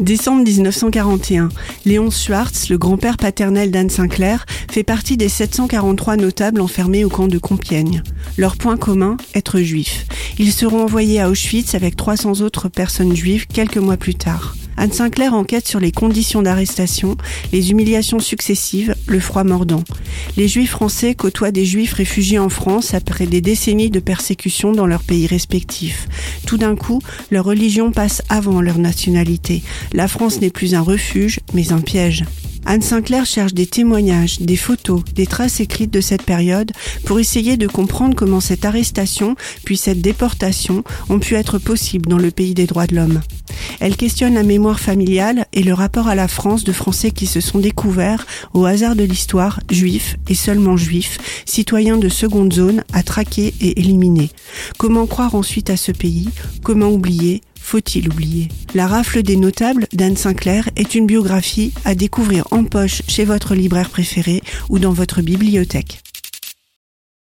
Décembre 1941, Léon Schwartz, le grand-père paternel d'Anne Sinclair, fait partie des 743 notables enfermés au camp de Compiègne. Leur point commun, être juifs. Ils seront envoyés à Auschwitz avec 300 autres personnes juives quelques mois plus tard. Anne Sinclair enquête sur les conditions d'arrestation, les humiliations successives, le froid mordant. Les juifs français côtoient des juifs réfugiés en France après des décennies de persécution dans leurs pays respectifs. Tout d'un coup, leur religion passe avant leur nationalité. La France n'est plus un refuge, mais un piège. Anne Sinclair cherche des témoignages, des photos, des traces écrites de cette période pour essayer de comprendre comment cette arrestation puis cette déportation ont pu être possibles dans le pays des droits de l'homme. Elle questionne la mémoire familiale et le rapport à la France de Français qui se sont découverts, au hasard de l'histoire, juifs et seulement juifs, citoyens de seconde zone à traquer et éliminer. Comment croire ensuite à ce pays? Comment oublier? Faut-il oublier? La rafle des notables d'Anne Sinclair est une biographie à découvrir en poche chez votre libraire préféré ou dans votre bibliothèque.